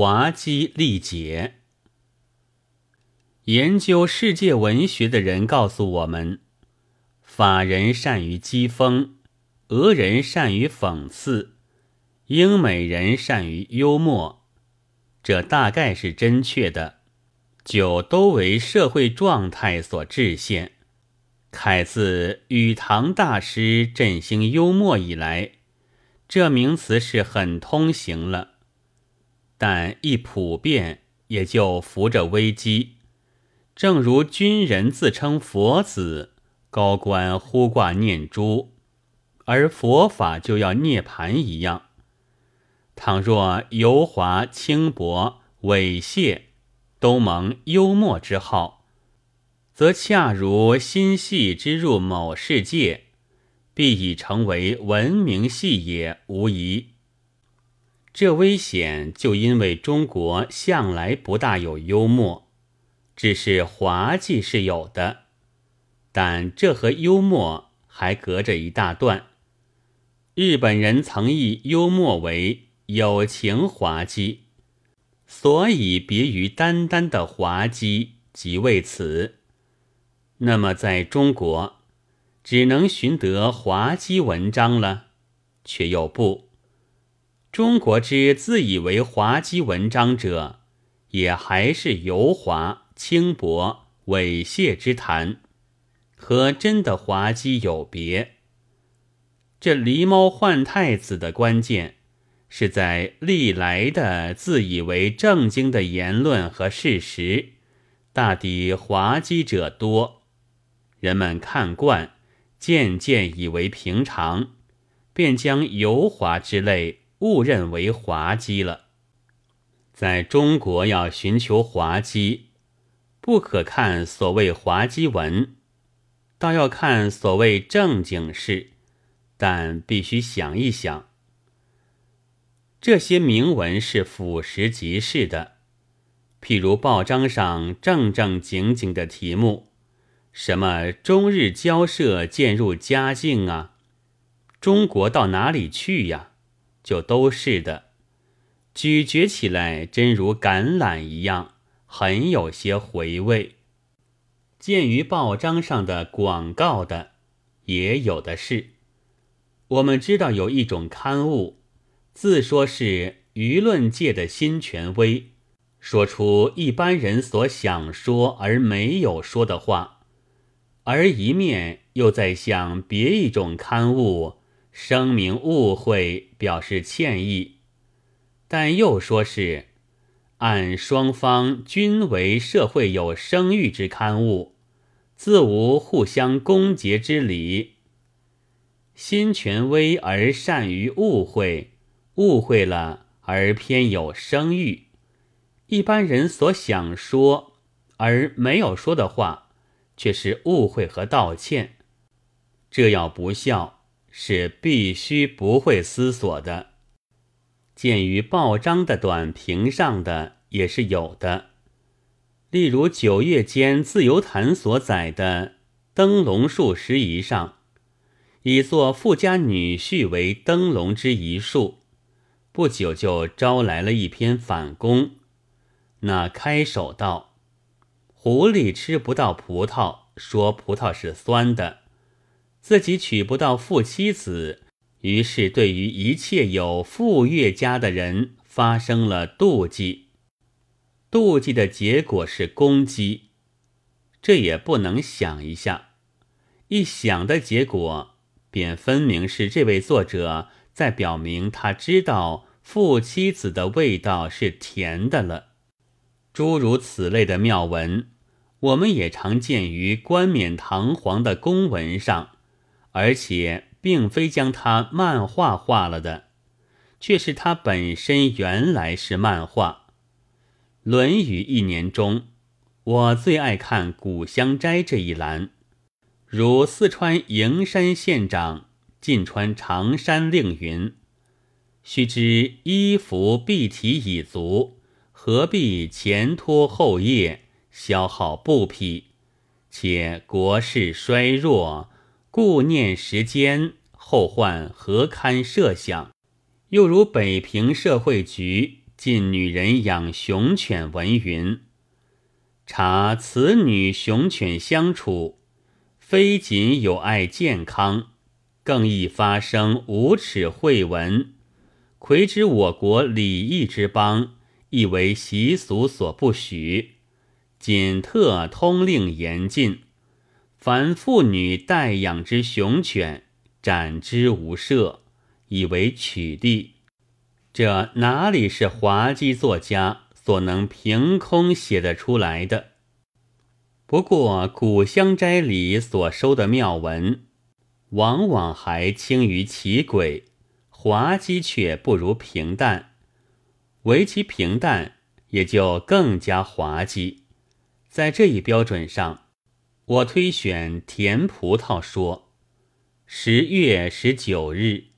滑稽历解。研究世界文学的人告诉我们，法人善于讥讽，俄人善于讽刺，英美人善于幽默。这大概是真确的，就都为社会状态所制限。凯自与唐大师振兴幽默以来，这名词是很通行了，但一普遍也就扶着危机。正如军人自称佛子，高官呼挂念珠，而佛法就要涅盘一样。倘若油滑、轻薄、猥亵都蒙幽默之号，则恰如心戏之入某世界，必已成为文明戏也无疑。这危险就因为中国向来不大有幽默。只是滑稽是有的，但这和幽默还隔着一大段。日本人曾以幽默为有情滑稽，所以别于单单的滑稽，即为此。那么在中国，只能寻得滑稽文章了，却又不。中国之自以为滑稽文章者，也还是油滑。轻薄猥亵之谈，和真的滑稽有别。这狸猫换太子的关键，是在历来的自以为正经的言论和事实，大抵滑稽者多，人们看惯，渐渐以为平常，便将油滑之类误认为滑稽了。在中国，要寻求滑稽。不可看所谓滑稽文，倒要看所谓正经事。但必须想一想，这些铭文是俯拾即是的。譬如报章上正正经经的题目，什么“中日交涉渐入佳境”啊，中国到哪里去呀？就都是的，咀嚼起来真如橄榄一样。很有些回味。鉴于报章上的广告的，也有的是。我们知道有一种刊物，自说是舆论界的新权威，说出一般人所想说而没有说的话，而一面又在向别一种刊物声明误会，表示歉意，但又说是。按双方均为社会有声誉之刊物，自无互相攻讦之理。新权威而善于误会，误会了而偏有声誉。一般人所想说而没有说的话，却是误会和道歉。这要不孝，是必须不会思索的。鉴于报章的短评上的也是有的，例如九月间自由谈所载的灯笼树时仪上，以作富家女婿为灯笼之一树，不久就招来了一篇反攻。那开首道：“狐狸吃不到葡萄，说葡萄是酸的，自己娶不到富妻子。”于是，对于一切有富岳家的人发生了妒忌，妒忌的结果是攻击。这也不能想一下，一想的结果，便分明是这位作者在表明他知道富妻子的味道是甜的了。诸如此类的妙文，我们也常见于冠冕堂皇的公文上，而且。并非将它漫画化了的，却是它本身原来是漫画。《论语》一年中，我最爱看《古香斋》这一栏，如四川营山县长晋川长山令云：“须知衣服蔽体已足，何必前拖后曳，消耗布匹？且国势衰弱。”顾念时间，后患何堪设想？又如北平社会局近女人养雄犬文云：查此女雄犬相处，非仅有碍健康，更易发生无耻秽闻。魁之我国礼义之邦，亦为习俗所不许。仅特通令严禁，凡妇女待养之雄犬，斩之无赦，以为取缔。这哪里是滑稽作家所能凭空写得出来的？不过古香斋里所收的妙文，往往还轻于奇诡，滑稽却不如平淡。唯其平淡，也就更加滑稽。在这一标准上，我推选甜葡萄说：十月十九日。